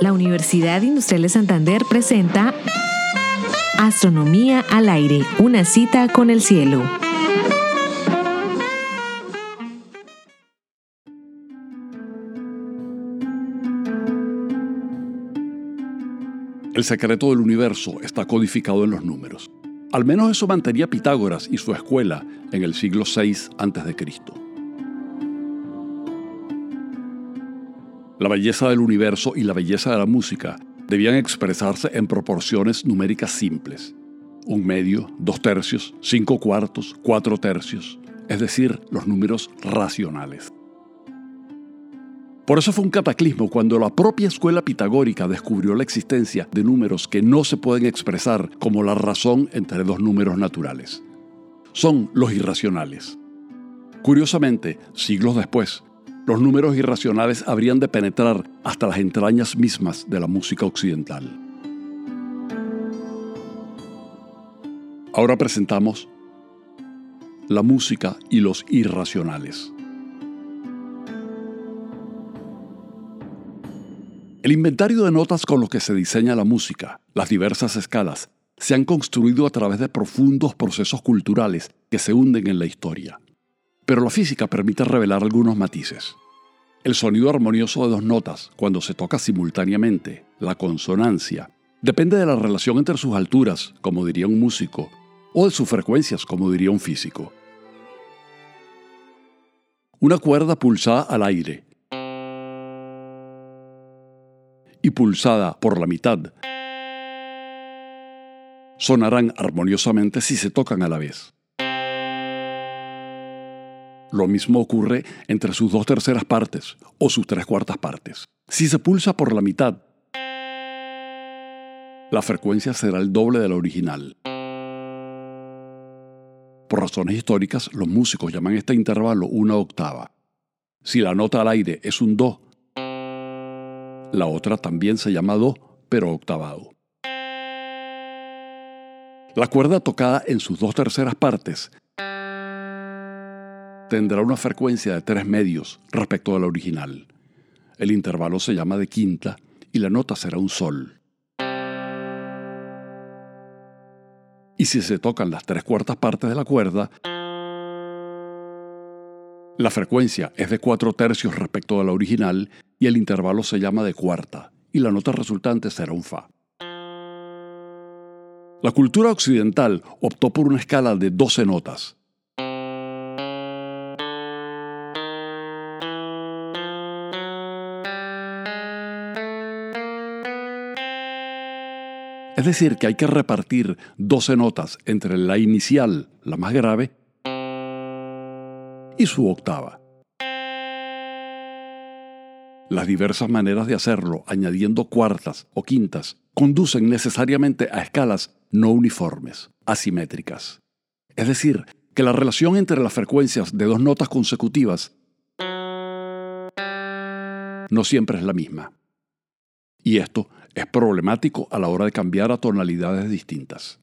La Universidad Industrial de Santander presenta Astronomía al aire, una cita con el cielo. El secreto del universo está codificado en los números. Al menos eso mantenía Pitágoras y su escuela en el siglo VI a.C. La belleza del universo y la belleza de la música debían expresarse en proporciones numéricas simples. Un medio, dos tercios, cinco cuartos, cuatro tercios, es decir, los números racionales. Por eso fue un cataclismo cuando la propia escuela pitagórica descubrió la existencia de números que no se pueden expresar como la razón entre dos números naturales. Son los irracionales. Curiosamente, siglos después, los números irracionales habrían de penetrar hasta las entrañas mismas de la música occidental. Ahora presentamos la música y los irracionales. El inventario de notas con los que se diseña la música, las diversas escalas, se han construido a través de profundos procesos culturales que se hunden en la historia. Pero la física permite revelar algunos matices. El sonido armonioso de dos notas, cuando se toca simultáneamente, la consonancia, depende de la relación entre sus alturas, como diría un músico, o de sus frecuencias, como diría un físico. Una cuerda pulsada al aire y pulsada por la mitad sonarán armoniosamente si se tocan a la vez. Lo mismo ocurre entre sus dos terceras partes o sus tres cuartas partes. Si se pulsa por la mitad, la frecuencia será el doble de la original. Por razones históricas, los músicos llaman este intervalo una octava. Si la nota al aire es un do, la otra también se llama Do, pero octavado. La cuerda tocada en sus dos terceras partes tendrá una frecuencia de tres medios respecto a la original. El intervalo se llama de quinta y la nota será un sol. Y si se tocan las tres cuartas partes de la cuerda, la frecuencia es de cuatro tercios respecto a la original y el intervalo se llama de cuarta, y la nota resultante será un fa. La cultura occidental optó por una escala de 12 notas. Es decir, que hay que repartir 12 notas entre la inicial, la más grave, y su octava. Las diversas maneras de hacerlo, añadiendo cuartas o quintas, conducen necesariamente a escalas no uniformes, asimétricas. Es decir, que la relación entre las frecuencias de dos notas consecutivas no siempre es la misma. Y esto es problemático a la hora de cambiar a tonalidades distintas.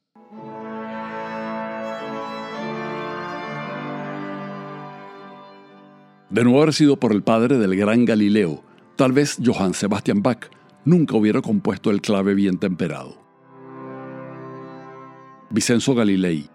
De no haber sido por el padre del gran Galileo, tal vez Johann Sebastian Bach nunca hubiera compuesto el clave bien temperado. Vicenzo Galilei,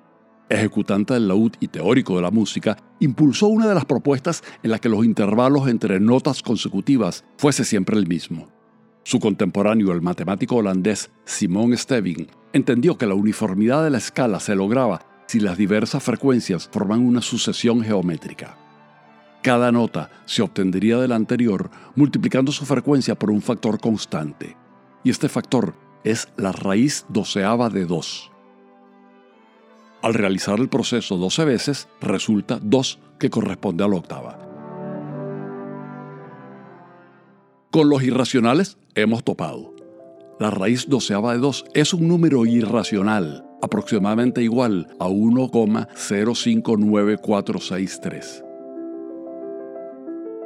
ejecutante del laúd y teórico de la música, impulsó una de las propuestas en la que los intervalos entre notas consecutivas fuese siempre el mismo. Su contemporáneo, el matemático holandés Simon Stevin, entendió que la uniformidad de la escala se lograba si las diversas frecuencias forman una sucesión geométrica. Cada nota se obtendría de la anterior multiplicando su frecuencia por un factor constante. Y este factor es la raíz doceava de 2. Al realizar el proceso 12 veces, resulta 2 que corresponde a la octava. Con los irracionales hemos topado. La raíz doceava de 2 es un número irracional, aproximadamente igual a 1,059463.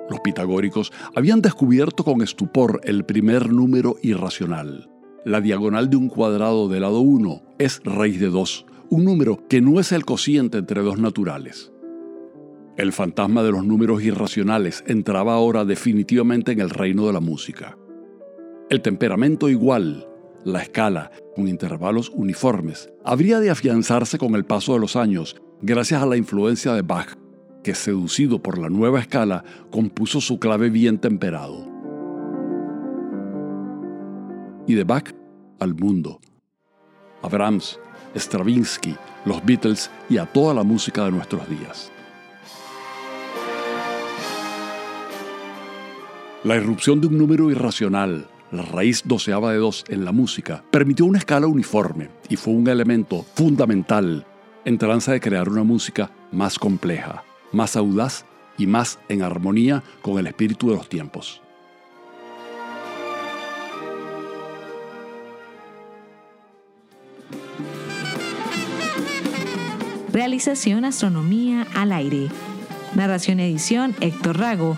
Los pitagóricos habían descubierto con estupor el primer número irracional. La diagonal de un cuadrado de lado 1 es raíz de 2, un número que no es el cociente entre dos naturales. El fantasma de los números irracionales entraba ahora definitivamente en el reino de la música. El temperamento igual, la escala, con intervalos uniformes, habría de afianzarse con el paso de los años gracias a la influencia de Bach, que seducido por la nueva escala compuso su clave bien temperado. Y de Bach al mundo. A Brahms, Stravinsky, los Beatles y a toda la música de nuestros días. La irrupción de un número irracional, la raíz doceava de dos en la música, permitió una escala uniforme y fue un elemento fundamental en tranza de crear una música más compleja, más audaz y más en armonía con el espíritu de los tiempos. Realización Astronomía al aire. Narración edición Héctor Rago.